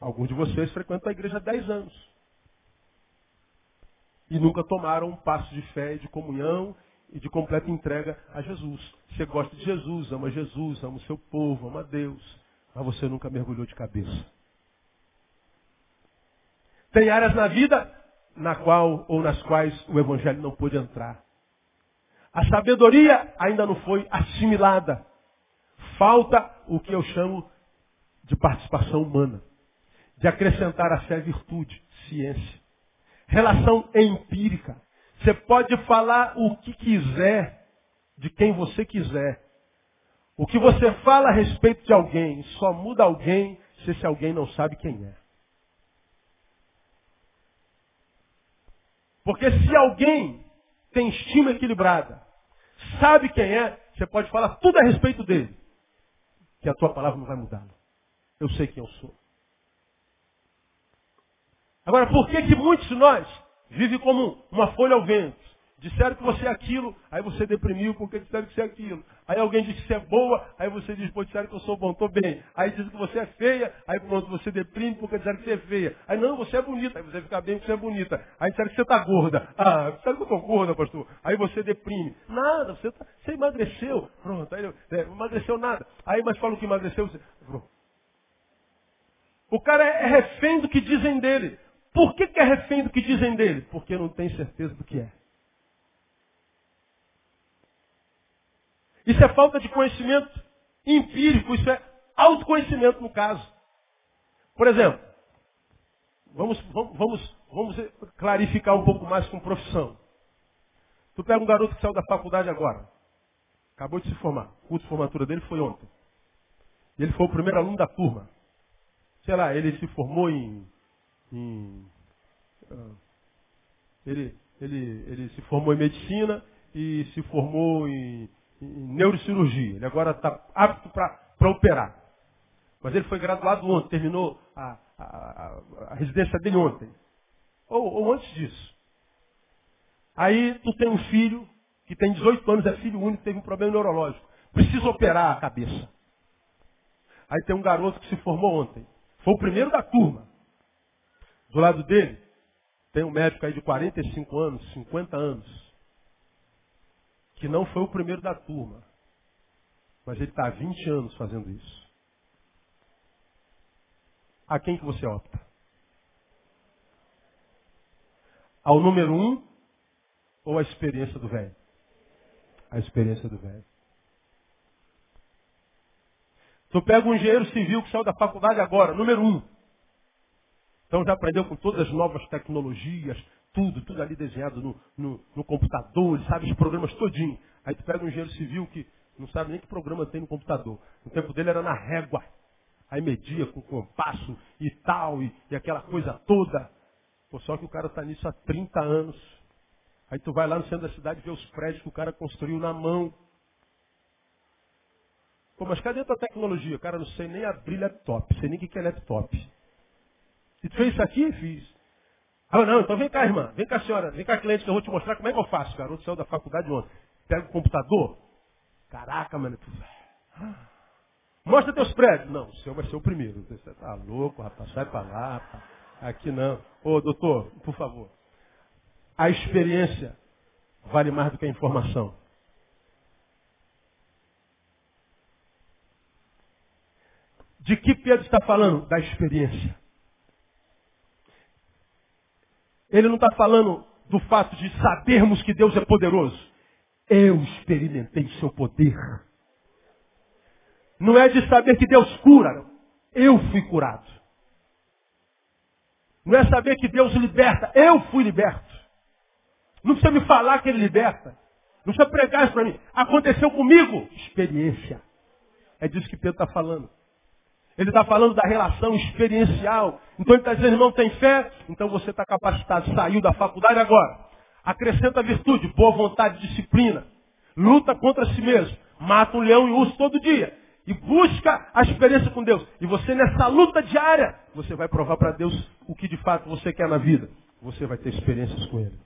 Alguns de vocês frequentam a igreja há 10 anos. E nunca tomaram um passo de fé, de comunhão e de completa entrega a Jesus. Você gosta de Jesus, ama Jesus, ama o seu povo, ama Deus, mas você nunca mergulhou de cabeça. Tem áreas na vida na qual ou nas quais o evangelho não pôde entrar. A sabedoria ainda não foi assimilada. Falta o que eu chamo de participação humana, de acrescentar a fé virtude, ciência. Relação empírica. Você pode falar o que quiser, de quem você quiser. O que você fala a respeito de alguém só muda alguém se esse alguém não sabe quem é. Porque se alguém tem estima equilibrada, sabe quem é, você pode falar tudo a respeito dele, que a tua palavra não vai mudá-lo. Eu sei quem eu sou. Agora, por que, que muitos de nós vivem como uma folha ao vento? Disseram que você é aquilo, aí você deprimiu porque disseram que você é aquilo. Aí alguém diz que você é boa, aí você diz, pô, disseram que eu sou bom, estou bem. Aí dizem que você é feia, aí pronto, você deprime porque disseram que você é feia. Aí não, você é bonita, aí você fica bem porque você é bonita. Aí disseram que você está gorda. Ah, disseram que eu estou gorda, pastor. Aí você deprime. Nada, você, tá, você emagreceu. Pronto, aí é, emagreceu nada. Aí mas falam que emagreceu, você, pronto. O cara é refém do que dizem dele. Por que, que é refém do que dizem dele? Porque não tem certeza do que é. Isso é falta de conhecimento empírico, isso é autoconhecimento no caso. Por exemplo, vamos, vamos, vamos clarificar um pouco mais com profissão. Tu pega um garoto que saiu da faculdade agora. Acabou de se formar. O curso de formatura dele foi ontem. Ele foi o primeiro aluno da turma. Sei lá, ele se formou em. Em ele, ele, ele se formou em medicina e se formou em, em neurocirurgia. Ele agora está apto para operar. Mas ele foi graduado ontem, terminou a, a, a, a residência dele ontem. Ou, ou antes disso. Aí tu tem um filho que tem 18 anos, é filho único, teve um problema neurológico. Precisa operar a cabeça. Aí tem um garoto que se formou ontem. Foi o primeiro da turma. Do lado dele, tem um médico aí de 45 anos, 50 anos, que não foi o primeiro da turma. Mas ele está há 20 anos fazendo isso. A quem que você opta? Ao número um ou a experiência do velho? A experiência do velho. Tu pega um engenheiro civil que saiu da faculdade agora, número um. Então já aprendeu com todas as novas tecnologias, tudo, tudo ali desenhado no, no, no computador, sabe os programas todinho. Aí tu pega um engenheiro civil que não sabe nem que programa tem no computador. No tempo dele era na régua. Aí media com compasso e tal, e, e aquela coisa toda. Pô, só que o cara está nisso há 30 anos. Aí tu vai lá no centro da cidade vê os prédios que o cara construiu na mão. Pô, mas cadê a tua tecnologia? Cara, não sei nem abrir laptop, sei nem o que é laptop. E tu fez isso aqui? Fiz. Ah, não, então vem cá, irmã. Vem cá, senhora. Vem cá, cliente, que eu vou te mostrar como é que eu faço. O garoto saiu da faculdade ontem. Pega o computador. Caraca, mano. Mostra teus prédios. Não, o seu vai ser o primeiro. Você tá louco, rapaz. Sai pra lá, rapaz. Aqui não. Ô, doutor, por favor. A experiência vale mais do que a informação. De que Pedro está falando? Da experiência. Ele não está falando do fato de sabermos que Deus é poderoso. Eu experimentei o seu poder. Não é de saber que Deus cura. Eu fui curado. Não é saber que Deus liberta. Eu fui liberto. Não precisa me falar que ele liberta. Não precisa pregar isso para mim. Aconteceu comigo. Experiência. É disso que Pedro está falando. Ele está falando da relação experiencial. Então ele está dizendo, irmão, tem fé? Então você está capacitado. Saiu da faculdade agora. Acrescenta virtude, boa vontade, disciplina. Luta contra si mesmo. Mata um leão e urso todo dia. E busca a experiência com Deus. E você nessa luta diária, você vai provar para Deus o que de fato você quer na vida. Você vai ter experiências com Ele.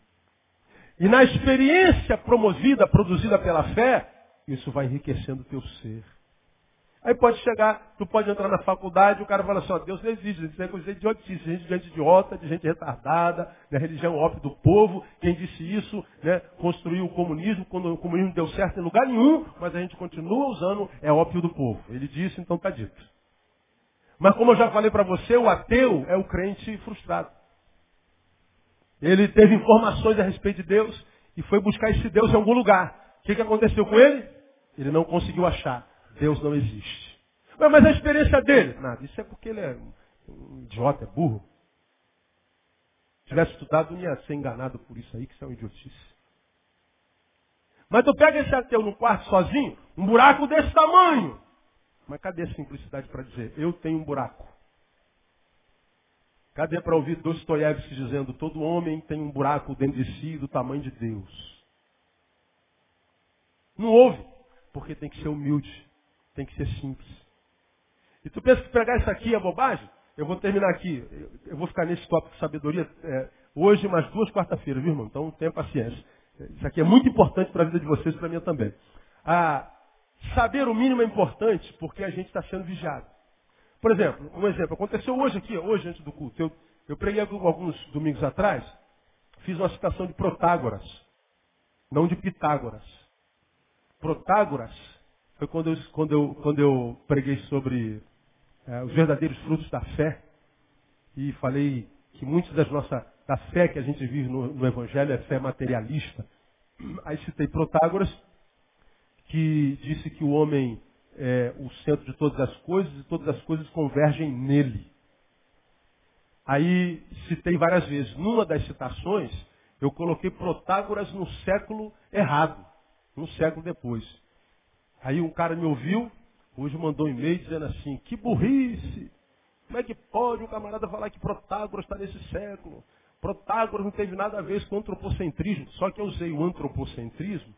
E na experiência promovida, produzida pela fé, isso vai enriquecendo o teu ser. Aí pode chegar, tu pode entrar na faculdade, o cara fala assim, ó, Deus não existe, isso é coisa de idiotice, gente, gente idiota, de gente retardada, né, religião óbvio do povo, quem disse isso, né, construiu o comunismo, quando o comunismo deu certo em lugar nenhum, mas a gente continua usando, é ópio do povo. Ele disse, então está dito. Mas como eu já falei para você, o ateu é o crente frustrado. Ele teve informações a respeito de Deus e foi buscar esse Deus em algum lugar. O que, que aconteceu com ele? Ele não conseguiu achar. Deus não existe. Mas a experiência dele? Nada. Isso é porque ele é um idiota, é burro. Se tivesse estudado, não ia ser enganado por isso aí, que isso é uma idiotice. Mas tu pega esse ateu no quarto sozinho, um buraco desse tamanho. Mas cadê a simplicidade para dizer, eu tenho um buraco? Cadê para ouvir Dostoiévski dizendo, todo homem tem um buraco dentro de si do tamanho de Deus? Não ouve, porque tem que ser humilde, tem que ser simples. E tu pensa que pregar isso aqui é bobagem? Eu vou terminar aqui, eu vou ficar nesse tópico de sabedoria é, hoje, mais duas quarta-feiras, viu irmão? Então tenha paciência. Isso aqui é muito importante para a vida de vocês e para a minha também. Ah, saber o mínimo é importante porque a gente está sendo vigiado. Por exemplo, um exemplo, aconteceu hoje aqui, hoje antes do culto. Eu, eu preguei alguns domingos atrás, fiz uma citação de Protágoras, não de Pitágoras. Protágoras foi quando eu, quando eu, quando eu preguei sobre é, os verdadeiros frutos da fé e falei que muitos das nossas, da fé que a gente vive no, no Evangelho é fé materialista. Aí citei Protágoras, que disse que o homem é o centro de todas as coisas e todas as coisas convergem nele. Aí citei várias vezes. Numa das citações, eu coloquei Protágoras no século errado, um século depois. Aí um cara me ouviu, hoje mandou um e-mail dizendo assim, que burrice! Como é que pode um camarada falar que Protágoras está nesse século? Protágoras não teve nada a ver com o antropocentrismo, só que eu usei o antropocentrismo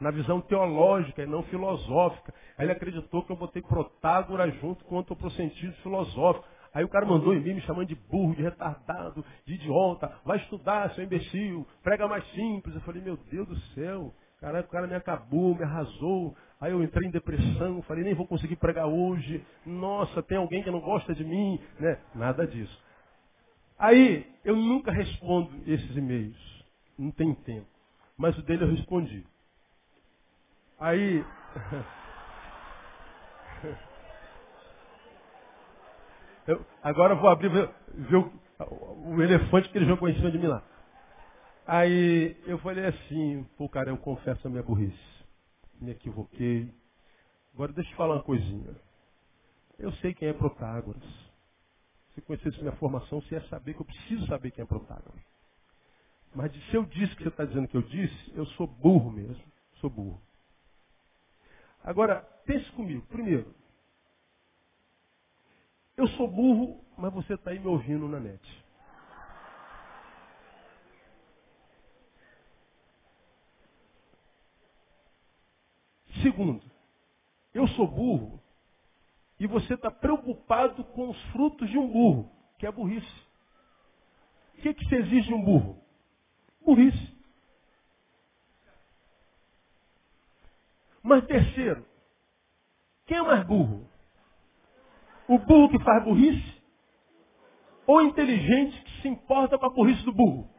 na visão teológica e não filosófica. Aí ele acreditou que eu botei Protágoras junto com o antropocentrismo filosófico. Aí o cara mandou em mim me chamando de burro, de retardado, de idiota. Vai estudar, seu imbecil. Prega mais simples. Eu falei, meu Deus do céu. Caralho, o cara me acabou, me arrasou. Aí eu entrei em depressão, falei, nem vou conseguir pregar hoje. Nossa, tem alguém que não gosta de mim. Né? Nada disso. Aí, eu nunca respondo esses e-mails. Não tem tempo. Mas o dele eu respondi. Aí. Eu, agora eu vou abrir ver, ver o, o, elefante que ele jogou em cima de mim lá. Aí eu falei assim, pô, cara, eu confesso a minha burrice. Me equivoquei. Agora deixa eu te falar uma coisinha. Eu sei quem é Protágoras. Se conhecesse minha formação, você ia saber que eu preciso saber quem é Protágoras. Mas se eu disse que você está dizendo que eu disse, eu sou burro mesmo. Sou burro. Agora, pense comigo. Primeiro, eu sou burro, mas você está aí me ouvindo na net. Segundo, eu sou burro e você está preocupado com os frutos de um burro, que é burrice. O que, que se exige de um burro? Burrice. Mas terceiro, quem é mais burro? O burro que faz burrice? Ou o inteligente que se importa com a burrice do burro?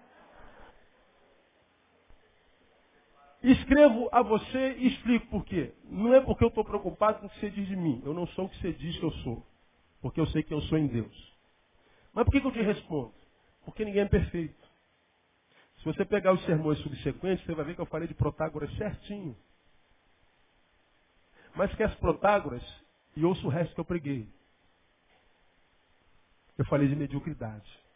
Escrevo a você e explico por quê. Não é porque eu estou preocupado com o que você diz de mim. Eu não sou o que você diz que eu sou. Porque eu sei que eu sou em Deus. Mas por que, que eu te respondo? Porque ninguém é perfeito. Se você pegar os sermões subsequentes, você vai ver que eu falei de Protágoras certinho. Mas esquece Protágoras e ouça o resto que eu preguei. Eu falei de mediocridade.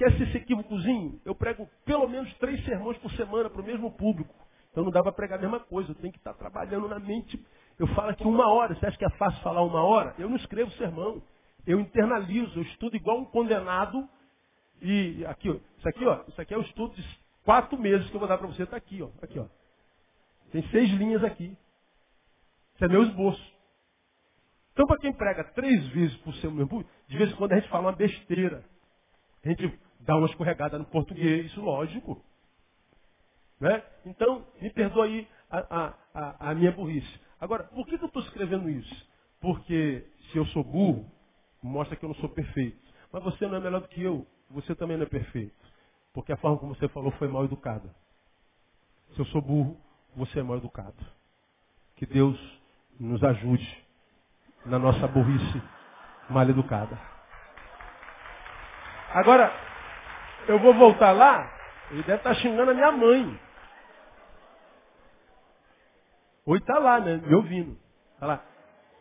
Esquece esse equívocozinho. Eu prego pelo menos três sermões por semana para o mesmo público. Então não dá para pregar a mesma coisa. Eu tenho que estar trabalhando na mente. Eu falo aqui uma hora. Você acha que é fácil falar uma hora? Eu não escrevo sermão. Eu internalizo. Eu estudo igual um condenado. E aqui, ó, isso aqui, ó, isso aqui é o estudo de quatro meses que eu vou dar para você. Está aqui, ó, aqui, ó. Tem seis linhas aqui. Isso é meu esboço. Então, para quem prega três vezes por semana, de vez em quando a gente fala uma besteira. A gente dá uma escorregada no português, isso lógico. Né? Então, me perdoa aí a, a, a, minha burrice. Agora, por que, que eu estou escrevendo isso? Porque se eu sou burro, mostra que eu não sou perfeito. Mas você não é melhor do que eu, você também não é perfeito. Porque a forma como você falou foi mal educada. Se eu sou burro, você é mal educado. Que Deus nos ajude na nossa burrice mal educada. Agora, eu vou voltar lá, ele deve estar xingando a minha mãe. Ou está lá, né? Me ouvindo. Tá lá.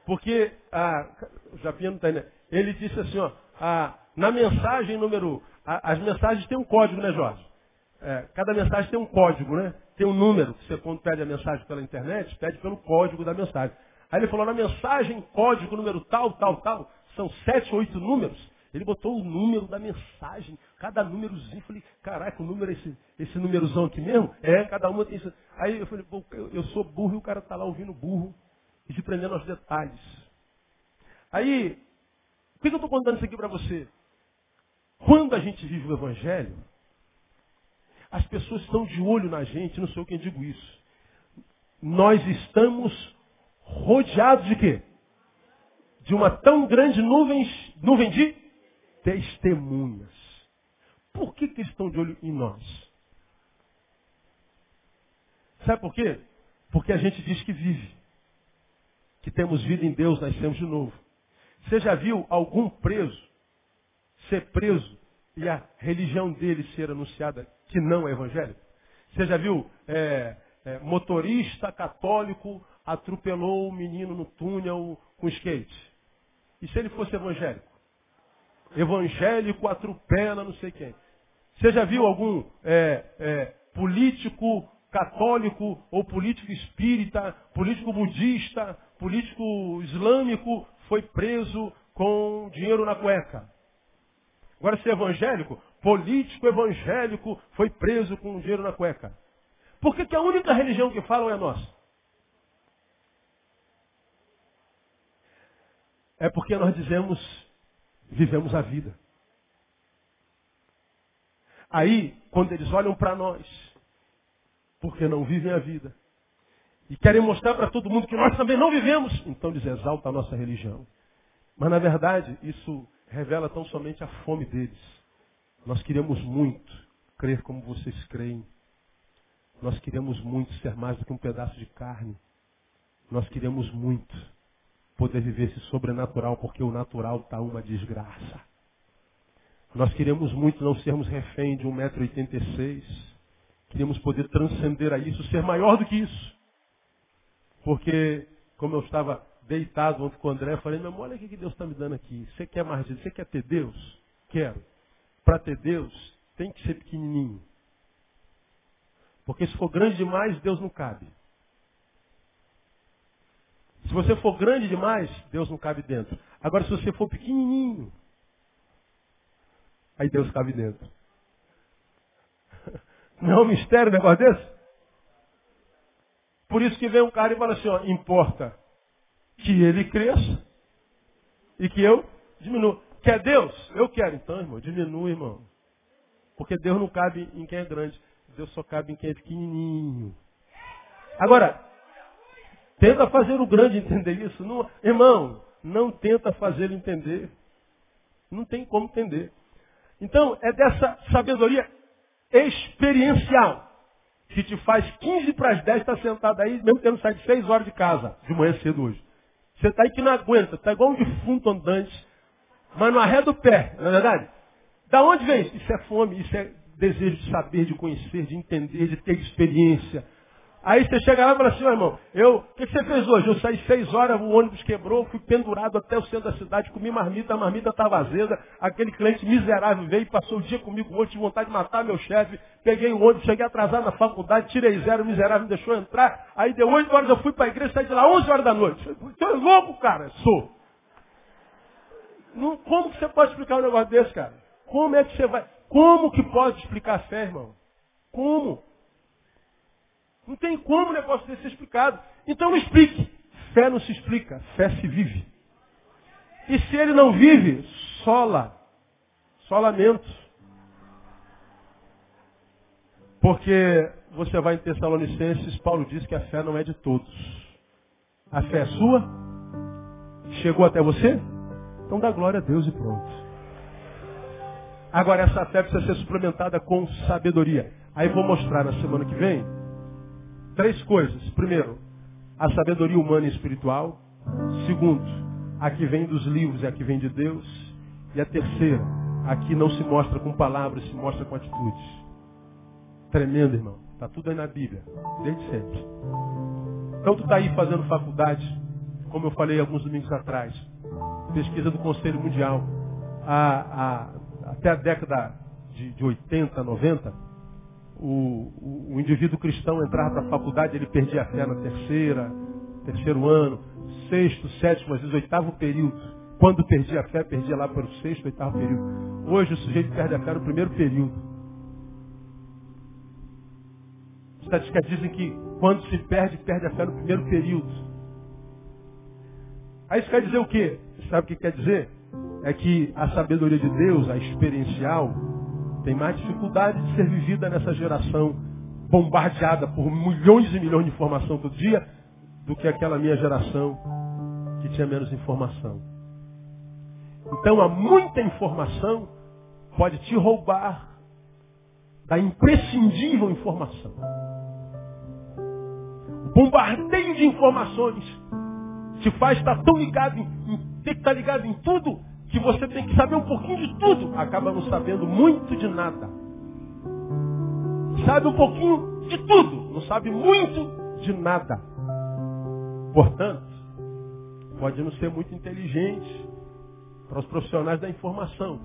Porque, ah, o Japinha não está né? Ele disse assim, ó, ah, na mensagem número. Ah, as mensagens têm um código, né, Jorge? É, cada mensagem tem um código, né? Tem um número. Você, quando pede a mensagem pela internet, pede pelo código da mensagem. Aí ele falou, na mensagem, código número tal, tal, tal, são sete, oito números. Ele botou o número da mensagem, cada númerozinho. Falei, caraca, o número é esse, esse númerozão aqui mesmo? É, cada uma tem isso. Aí eu falei, eu, eu sou burro e o cara está lá ouvindo burro e se prendendo aos detalhes. Aí, por que eu estou contando isso aqui para você? Quando a gente vive o Evangelho, as pessoas estão de olho na gente, não sou eu quem digo isso. Nós estamos rodeados de quê? De uma tão grande nuvem de testemunhas. Por que, que estão de olho em nós? Sabe por quê? Porque a gente diz que vive. Que temos vida em Deus, nascemos de novo. Você já viu algum preso ser preso e a religião dele ser anunciada que não é evangélico? Você já viu é, é, motorista católico atropelou o menino no túnel com skate? E se ele fosse evangélico? Evangélico atropela não sei quem. Você já viu algum é, é, político católico ou político espírita, político budista, político islâmico foi preso com dinheiro na cueca? Agora, se é evangélico, político evangélico foi preso com dinheiro na cueca. Por que, que a única religião que falam é a nossa? É porque nós dizemos, vivemos a vida. Aí, quando eles olham para nós, porque não vivem a vida, e querem mostrar para todo mundo que nós também não vivemos, então eles exaltam a nossa religião. Mas, na verdade, isso revela tão somente a fome deles. Nós queremos muito crer como vocês creem. Nós queremos muito ser mais do que um pedaço de carne. Nós queremos muito poder viver esse sobrenatural, porque o natural está uma desgraça. Nós queremos muito não sermos refém de 1,86m. Queríamos poder transcender a isso, ser maior do que isso. Porque, como eu estava deitado ontem com o André, eu falei, meu irmão, olha o que Deus está me dando aqui. Você quer mais disso? Você quer ter Deus? Quero. Para ter Deus, tem que ser pequenininho. Porque se for grande demais, Deus não cabe. Se você for grande demais, Deus não cabe dentro. Agora, se você for pequenininho, aí Deus cabe dentro. Não é um mistério um negócio desse? Por isso que vem um cara e fala assim, ó, importa que ele cresça e que eu diminua. Quer Deus? Eu quero. Então, irmão, diminua, irmão. Porque Deus não cabe em quem é grande. Deus só cabe em quem é pequenininho. Agora, Tenta fazer o grande entender isso. Não, irmão, não tenta fazer entender. Não tem como entender. Então, é dessa sabedoria experiencial que te faz 15 para as 10 estar tá sentado aí, mesmo tendo saído 6 horas de casa, de manhã cedo hoje. Você está aí que não aguenta, está igual um defunto andante, mas não arreda o pé, não é verdade? Da onde vem isso? Isso é fome, isso é desejo de saber, de conhecer, de entender, de ter experiência. Aí você chega lá e fala assim, oh, irmão, eu, o que, você fez hoje? Eu saí seis horas, o ônibus quebrou, fui pendurado até o centro da cidade, comi marmita, a marmita estava azeda, aquele cliente miserável veio, passou o dia comigo hoje, tive vontade de matar meu chefe, peguei o ônibus, cheguei atrasado na faculdade, tirei zero, miserável me deixou entrar, aí deu oito horas, eu fui para a igreja, saí de lá onze horas da noite. Tu é louco, cara? Sou. Não, como que você pode explicar um negócio desse, cara? Como é que você vai? Como que pode explicar a fé, irmão? Como? Não tem como o negócio desse ser explicado. Então não explique. Fé não se explica, fé se vive. E se ele não vive, sola. Só lamento. Porque você vai em Tessalonicenses, Paulo diz que a fé não é de todos. A fé é sua? Chegou até você? Então dá glória a Deus e pronto. Agora essa fé precisa ser suplementada com sabedoria. Aí vou mostrar na semana que vem Três coisas. Primeiro, a sabedoria humana e espiritual. Segundo, a que vem dos livros e a que vem de Deus. E a terceira, a que não se mostra com palavras, se mostra com atitudes. Tremendo, irmão. Está tudo aí na Bíblia, desde sempre. Então tu está aí fazendo faculdade, como eu falei alguns domingos atrás. Pesquisa do Conselho Mundial. A, a, até a década de, de 80, 90, o, o, indivíduo cristão entrava para a faculdade, ele perdia a fé na terceira, terceiro ano, sexto, sétimo, às vezes oitavo período. Quando perdia a fé, perdia lá para o sexto, oitavo período. Hoje o sujeito perde a fé no primeiro período. Estatísticas dizem que quando se perde, perde a fé no primeiro período. Aí isso quer dizer o quê? Sabe o que quer dizer? É que a sabedoria de Deus, a experiencial, tem mais dificuldade de ser vivida nessa geração bombardeada por milhões e milhões de informação todo dia do que aquela minha geração que tinha menos informação. Então, há muita informação pode te roubar da imprescindível informação. O bombardeio de informações te faz estar tão ligado em, em ter que estar ligado em tudo que você tem que saber um pouquinho de tudo, acaba não sabendo muito de nada. Sabe um pouquinho de tudo, não sabe muito de nada. Portanto, pode não ser muito inteligente para os profissionais da informação,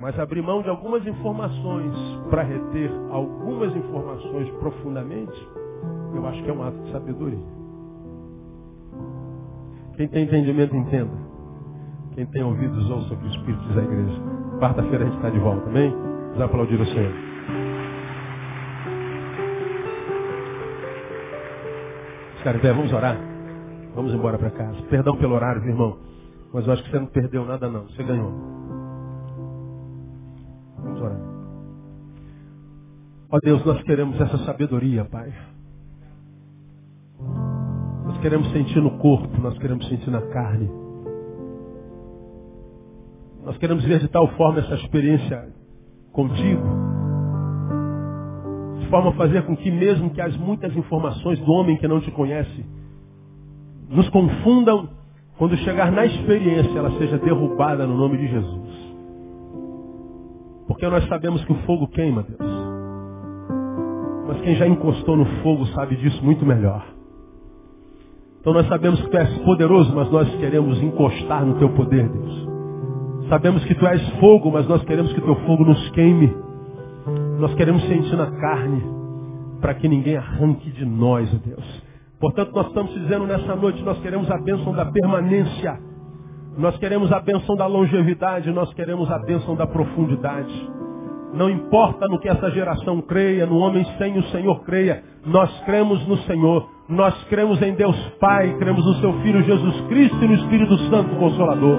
mas abrir mão de algumas informações para reter algumas informações profundamente, eu acho que é um ato de sabedoria. Quem tem entendimento, entenda. Quem tem ouvidos, ouça o que o Espírito diz à igreja. Quarta-feira a gente está de volta, amém? Vamos aplaudir o Senhor. Caribe, vamos orar? Vamos embora para casa. Perdão pelo horário, irmão. Mas eu acho que você não perdeu nada não. Você ganhou. Vamos orar. Ó Deus, nós queremos essa sabedoria, Pai. Nós queremos sentir no corpo, nós queremos sentir na carne. Nós queremos ver de tal forma essa experiência contigo, de forma a fazer com que mesmo que as muitas informações do homem que não te conhece nos confundam, quando chegar na experiência ela seja derrubada no nome de Jesus. Porque nós sabemos que o fogo queima, Deus. Mas quem já encostou no fogo sabe disso muito melhor. Então nós sabemos que tu és poderoso, mas nós queremos encostar no teu poder, Deus. Sabemos que tu és fogo, mas nós queremos que teu fogo nos queime. Nós queremos sentir na carne, para que ninguém arranque de nós, Deus. Portanto, nós estamos dizendo nessa noite, nós queremos a bênção da permanência. Nós queremos a bênção da longevidade, nós queremos a bênção da profundidade. Não importa no que essa geração creia, no homem sem o Senhor creia, nós cremos no Senhor, nós cremos em Deus Pai, cremos no Seu Filho Jesus Cristo e no Espírito Santo Consolador.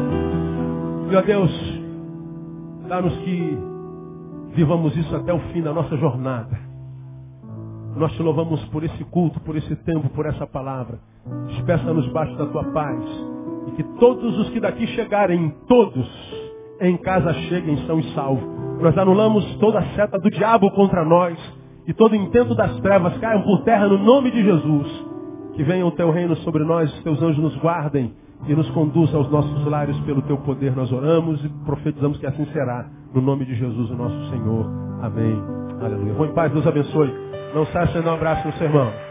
Ó Deus, dá-nos que vivamos isso até o fim da nossa jornada. Nós te louvamos por esse culto, por esse tempo, por essa palavra. Despeça-nos baixo da tua paz. E que todos os que daqui chegarem, todos, em casa cheguem são e salvos. Nós anulamos toda a seta do diabo contra nós. E todo intento das trevas caiam por terra no nome de Jesus. Que venha o teu reino sobre nós, os teus anjos nos guardem e nos conduza aos nossos lares pelo teu poder. Nós oramos e profetizamos que assim será. No nome de Jesus, o nosso Senhor. Amém. Aleluia. Vou em paz, Deus abençoe. Não sem dar um abraço no sermão.